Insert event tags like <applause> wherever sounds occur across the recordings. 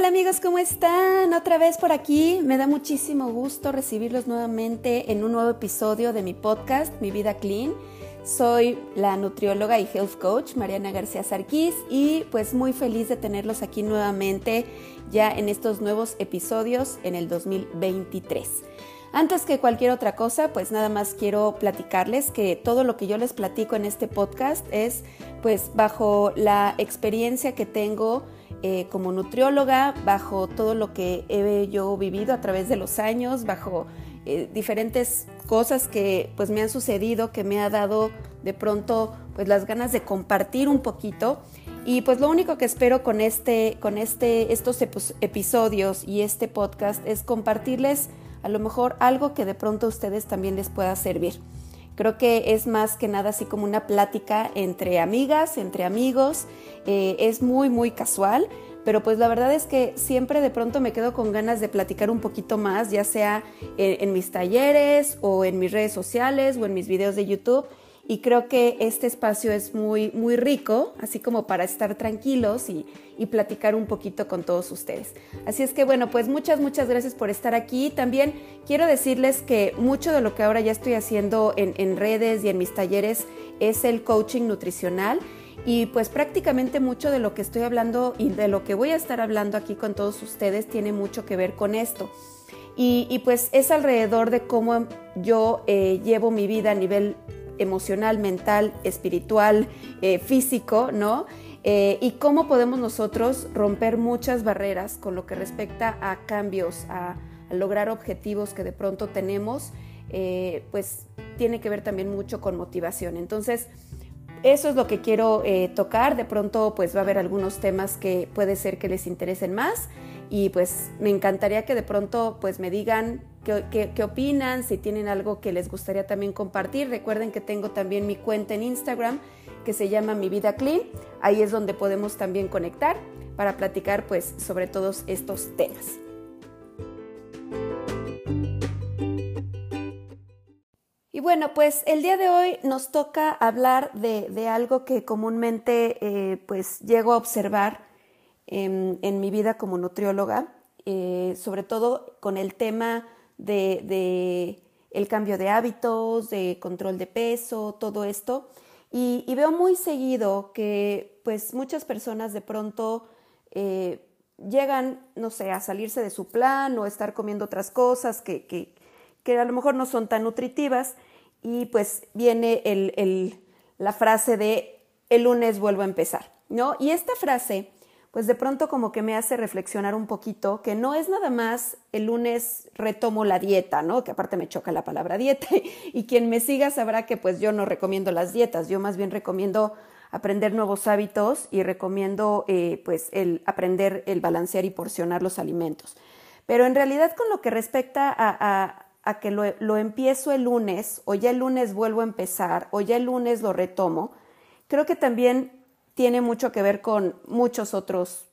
Hola amigos, ¿cómo están? Otra vez por aquí. Me da muchísimo gusto recibirlos nuevamente en un nuevo episodio de mi podcast, Mi Vida Clean. Soy la nutrióloga y health coach Mariana García Sarquís y pues muy feliz de tenerlos aquí nuevamente ya en estos nuevos episodios en el 2023. Antes que cualquier otra cosa, pues nada más quiero platicarles que todo lo que yo les platico en este podcast es pues bajo la experiencia que tengo eh, como nutrióloga, bajo todo lo que he yo vivido a través de los años, bajo eh, diferentes cosas que pues me han sucedido, que me ha dado de pronto pues las ganas de compartir un poquito. Y pues lo único que espero con este, con este, estos episodios y este podcast es compartirles a lo mejor algo que de pronto a ustedes también les pueda servir. Creo que es más que nada así como una plática entre amigas, entre amigos. Eh, es muy, muy casual, pero pues la verdad es que siempre de pronto me quedo con ganas de platicar un poquito más, ya sea en mis talleres o en mis redes sociales o en mis videos de YouTube y creo que este espacio es muy, muy rico, así como para estar tranquilos y, platicar un poquito con todos ustedes. Así es que bueno, pues muchas, muchas gracias por estar aquí. También quiero decirles que mucho de lo que ahora ya estoy haciendo en, en redes y en mis talleres es el coaching nutricional. Y pues prácticamente mucho de lo que estoy hablando y de lo que voy a estar hablando aquí con todos ustedes tiene mucho que ver con esto. Y, pues es alrededor de cómo yo eh, llevo mi vida a nivel emocional, mental, espiritual, eh, físico, ¿no? Eh, y cómo podemos nosotros romper muchas barreras con lo que respecta a cambios, a, lograr objetivos que de pronto tenemos, eh, pues tiene que ver también mucho con motivación. Entonces, eso es lo que quiero tocar. De pronto, pues va a haber algunos temas que puede ser que les interesen más y pues me encantaría que de pronto pues me digan qué, opinan, si tienen algo que les gustaría también compartir. Recuerden que tengo también mi cuenta en Instagram que se llama Mi Vida Clean. Ahí es donde podemos también conectar para platicar pues sobre todos estos temas. Y bueno, pues el día de hoy nos toca hablar de, algo que comúnmente eh, pues llego a observar en, mi vida como nutrióloga, eh, sobre todo con el tema de, el cambio de hábitos, de control de peso, todo esto. Y, veo muy seguido que pues muchas personas de pronto eh, llegan, no sé, a salirse de su plan o estar comiendo otras cosas que, que, que a lo mejor no son tan nutritivas y pues viene el, el, la frase de el lunes vuelvo a empezar, ¿no? Y esta frase pues de pronto como que me hace reflexionar un poquito que no es nada más el lunes retomo la dieta, ¿no? Que aparte me choca la palabra dieta <laughs> y quien me siga sabrá que pues yo no recomiendo las dietas, yo más bien recomiendo aprender nuevos hábitos y recomiendo eh, pues el aprender el balancear y porcionar los alimentos. Pero en realidad con lo que respecta a, a, que lo, lo empiezo el lunes o ya el lunes vuelvo a empezar o ya el lunes lo retomo, creo que también tiene mucho que ver con muchos otros,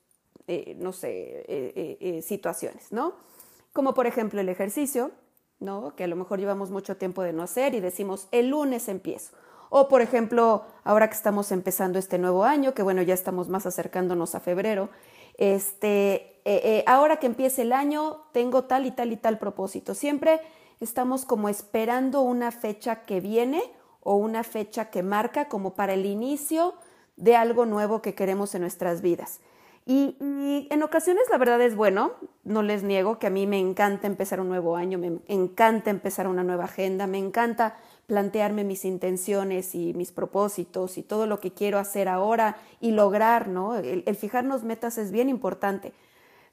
eh, no sé, eh, eh, situaciones, ¿no? Como por ejemplo el ejercicio, ¿no? Que a lo mejor llevamos mucho tiempo de no hacer y decimos, el lunes empiezo. O por ejemplo, ahora que estamos empezando este nuevo año, que bueno, ya estamos más acercándonos a febrero, este, ahora que empiece el año, tengo tal y tal y tal propósito. Siempre estamos como esperando una fecha que viene o una fecha que marca como para el inicio de algo nuevo que queremos en nuestras vidas. Y, en ocasiones la verdad es bueno, no les niego que a mí me encanta empezar un nuevo año, me encanta empezar una nueva agenda, me encanta plantearme mis intenciones y mis propósitos y todo lo que quiero hacer ahora y lograr, ¿no? El, el fijarnos metas es bien importante,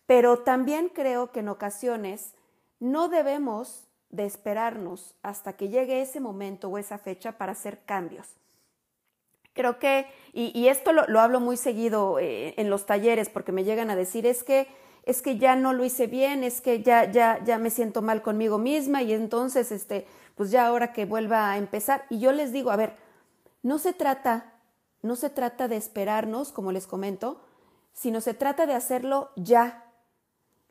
pero también creo que en ocasiones no debemos de esperarnos hasta que llegue ese momento o esa fecha para hacer cambios. Creo que, y, esto lo, hablo muy seguido eh, en los talleres porque me llegan a decir, es que, es que ya no lo hice bien, es que ya, ya, ya me siento mal conmigo misma y entonces, este, pues ya ahora que vuelva a empezar. Y yo les digo, a ver, no se trata, no se trata de esperarnos, como les comento, sino se trata de hacerlo ya.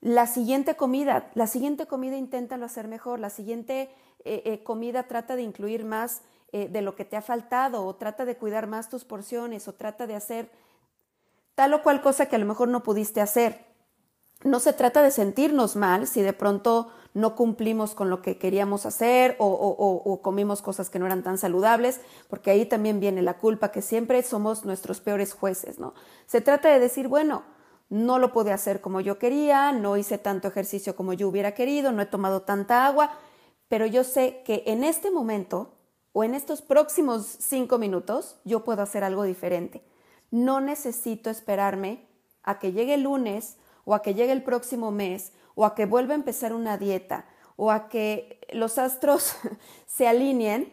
La siguiente comida, la siguiente comida inténtalo hacer mejor, la siguiente eh, eh, comida trata de incluir más eh, de lo que te ha faltado o trata de cuidar más tus porciones o trata de hacer tal o cual cosa que a lo mejor no pudiste hacer. no se trata de sentirnos mal si de pronto no cumplimos con lo que queríamos hacer o, comimos cosas que no eran tan saludables, porque ahí también viene la culpa, que siempre somos nuestros peores jueces, ¿no? Se trata de decir, bueno, no lo pude hacer como yo quería, no hice tanto ejercicio como yo hubiera querido, no he tomado tanta agua, pero yo sé que en este momento o en estos próximos cinco minutos yo puedo hacer algo diferente. No necesito esperarme a que llegue el lunes o a que llegue el próximo mes o a que vuelva a empezar una dieta o a que los astros <laughs> se alineen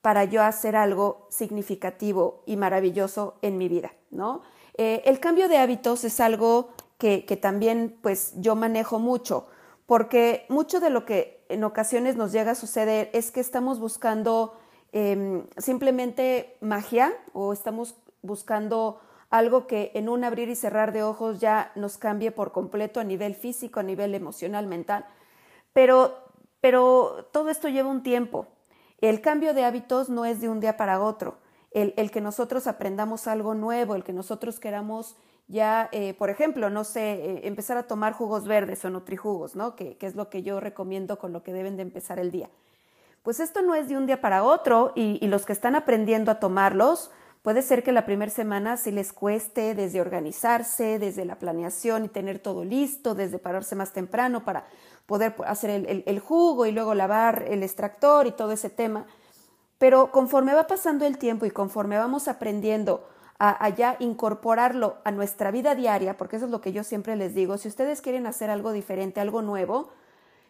para yo hacer algo significativo y maravilloso en mi vida, ¿no? Eh, el cambio de hábitos es algo que, también pues yo manejo mucho, porque mucho de lo que en ocasiones nos llega a suceder es que estamos buscando em, simplemente magia o estamos buscando algo que en un abrir y cerrar de ojos ya nos cambie por completo a nivel físico, a nivel emocional, mental. Pero, pero todo esto lleva un tiempo. El cambio de hábitos no es de un día para otro. El, que nosotros aprendamos algo nuevo, el que nosotros queramos ya, eh, por ejemplo, no sé, eh, empezar a tomar jugos verdes o nutrijugos, ¿no? Que, es lo que yo recomiendo con lo que deben de empezar el día. Pues esto no es de un día para otro y, los que están aprendiendo a tomarlos, Puede ser que la primera semana sí les cueste desde organizarse, desde la planeación y tener todo listo, desde pararse más temprano para poder hacer el, jugo y luego lavar el extractor y todo ese tema. Pero conforme va pasando el tiempo y conforme vamos aprendiendo a, a, ya incorporarlo a nuestra vida diaria, porque eso es lo que yo siempre les digo, si ustedes quieren hacer algo diferente, algo nuevo,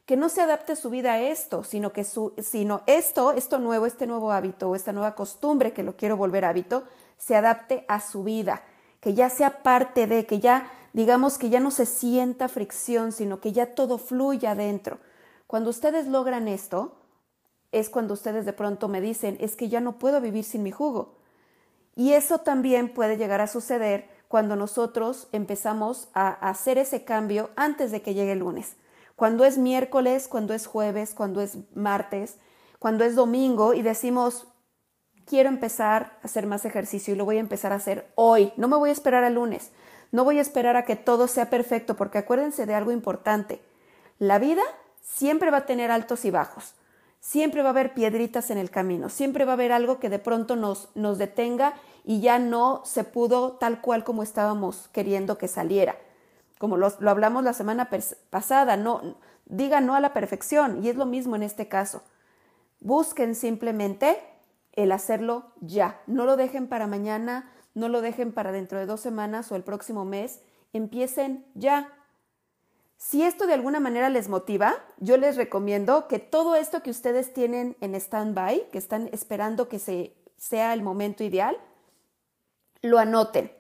que no se adapte su vida a esto, sino que su, sino esto, esto nuevo, este nuevo hábito o esta nueva costumbre que lo quiero volver hábito, se adapte a su vida, que ya sea parte de, que ya digamos que ya no se sienta fricción, sino que ya todo fluya adentro. Cuando ustedes logran esto, es cuando ustedes de pronto me dicen, es que ya no puedo vivir sin mi jugo. Y eso también puede llegar a suceder cuando nosotros empezamos a hacer ese cambio antes de que llegue el lunes cuando es miércoles, cuando es jueves, cuando es martes, cuando es domingo y decimos, quiero empezar a hacer más ejercicio y lo voy a empezar a hacer hoy, no me voy a esperar al lunes, no voy a esperar a que todo sea perfecto, porque acuérdense de algo importante, la vida siempre va a tener altos y bajos, siempre va a haber piedritas en el camino, siempre va a haber algo que de pronto nos, nos detenga y ya no se pudo tal cual como estábamos queriendo que saliera como lo, hablamos la semana pasada, no, diga no a la perfección y es lo mismo en este caso. Busquen simplemente el hacerlo ya, no lo dejen para mañana, no lo dejen para dentro de dos semanas o el próximo mes, empiecen ya. Si esto de alguna manera les motiva, yo les recomiendo que todo esto que ustedes tienen en stand-by, que están esperando que se, sea el momento ideal, lo anoten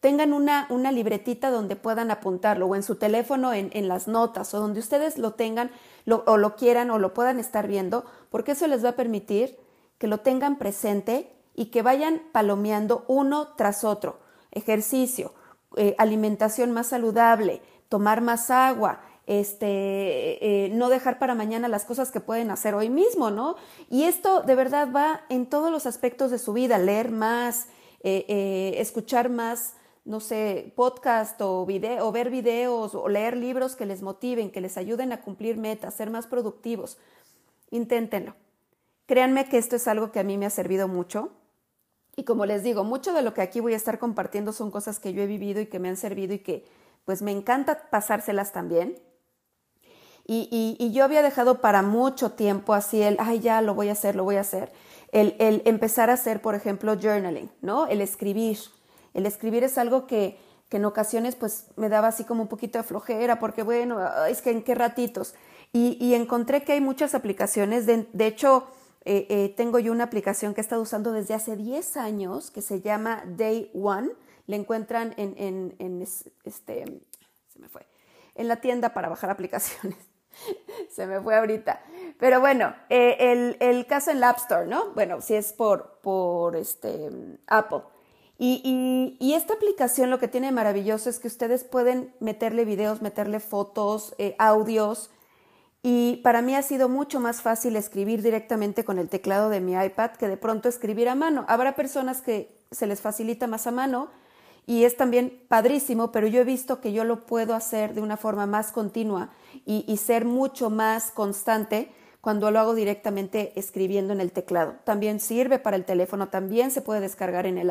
tengan una, una libretita donde puedan apuntarlo o en su teléfono en, en las notas o donde ustedes lo tengan o lo quieran o lo puedan estar viendo, porque eso les va a permitir que lo tengan presente y que vayan palomeando uno tras otro. Ejercicio, eh, alimentación más saludable, tomar más agua, este, eh, no dejar para mañana las cosas que pueden hacer hoy mismo, ¿no? Y esto de verdad va en todos los aspectos de su vida, leer más, eh, escuchar más no sé, podcast o, video, o ver videos o leer libros que les motiven, que les ayuden a cumplir metas, ser más productivos. Inténtenlo. Créanme que esto es algo que a mí me ha servido mucho. Y como les digo, mucho de lo que aquí voy a estar compartiendo son cosas que yo he vivido y que me han servido y que pues me encanta pasárselas también. Y, y, yo había dejado para mucho tiempo así el, ay, ya lo voy a hacer, lo voy a hacer. El, el empezar a hacer, por ejemplo, journaling, ¿no? El escribir el escribir es algo que, que en ocasiones pues me daba así como un poquito de flojera porque bueno, es que en qué ratitos. Y, encontré que hay muchas aplicaciones, de, hecho eh, eh, tengo yo una aplicación que he estado usando desde hace 10 años que se llama Day One, le encuentran en, en, en este, se me fue, en la tienda para bajar <laughs> aplicaciones. se me fue ahorita. Pero bueno, eh, el, el, caso en la App Store, ¿no? Bueno, si es por, por este, Apple. Y, y, esta aplicación lo que tiene maravilloso es que ustedes pueden meterle videos, meterle fotos, eh, audios. Y para mí ha sido mucho más fácil escribir directamente con el teclado de mi iPad que de pronto escribir a mano. Habrá personas que se les facilita más a mano y es también padrísimo, pero yo he visto que yo lo puedo hacer de una forma más continua y, ser mucho más constante cuando lo hago directamente escribiendo en el teclado. También sirve para el teléfono, también se puede descargar en,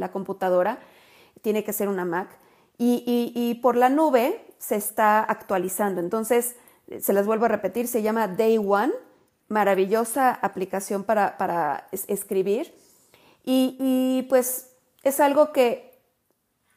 la computadora, tiene que ser una Mac. Y, por la nube se está actualizando. Entonces, se las vuelvo a repetir, se llama Day One, maravillosa aplicación para, para escribir. y pues es algo que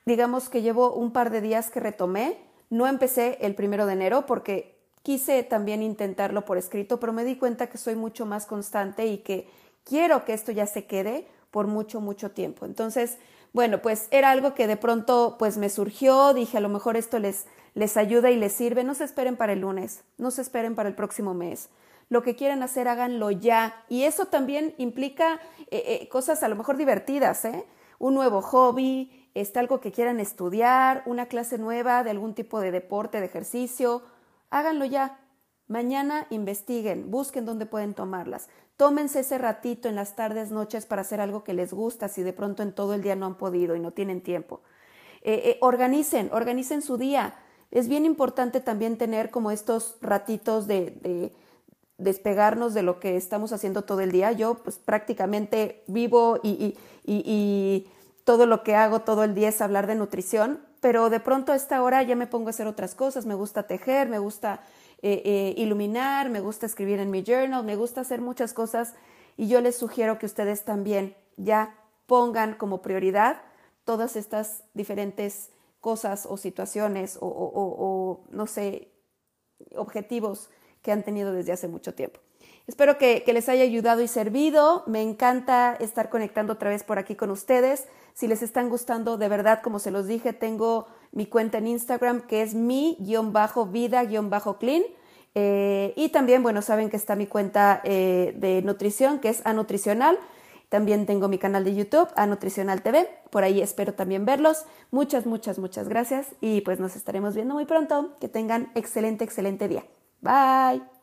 digamos que llevo un par de días que retomé. No empecé el primero de enero porque quise también intentarlo por escrito, pero me di cuenta que soy mucho más constante y que quiero que esto ya se quede por mucho, mucho tiempo. Entonces, bueno, pues era algo que de pronto pues me surgió, dije a lo mejor esto les, les ayuda y les sirve, no se esperen para el lunes, no se esperen para el próximo mes. Lo que quieren hacer, háganlo ya. Y eso también implica eh, eh, cosas a lo mejor divertidas, ¿eh? Un nuevo hobby, está algo que quieran estudiar, una clase nueva de algún tipo de deporte, de ejercicio, háganlo ya. Mañana investiguen, busquen dónde pueden tomarlas. Tómense ese ratito en las tardes, noches para hacer algo que les gusta si de pronto en todo el día no han podido y no tienen tiempo. Eh, eh, organicen, organicen su día. Es bien importante también tener como estos ratitos de, despegarnos de lo que estamos haciendo todo el día. Yo pues prácticamente vivo y, y todo lo que hago todo el día es hablar de nutrición, pero de pronto a esta hora ya me pongo a hacer otras cosas, me gusta tejer, me gusta eh, eh, iluminar, me gusta escribir en mi journal, me gusta hacer muchas cosas y yo les sugiero que ustedes también ya pongan como prioridad todas estas diferentes cosas o situaciones o no sé, objetivos que han tenido desde hace mucho tiempo. Espero que, les haya ayudado y servido. Me encanta estar conectando otra vez por aquí con ustedes. Si les están gustando, de verdad, como se los dije, tengo mi cuenta en Instagram que es mi-vida-clean. Eh, y también, bueno, saben que está mi cuenta eh, de nutrición que es Anutricional. También tengo mi canal de YouTube, A Nutricional TV. Por ahí espero también verlos. Muchas, muchas, muchas gracias. Y pues nos estaremos viendo muy pronto. Que tengan excelente, excelente día. Bye.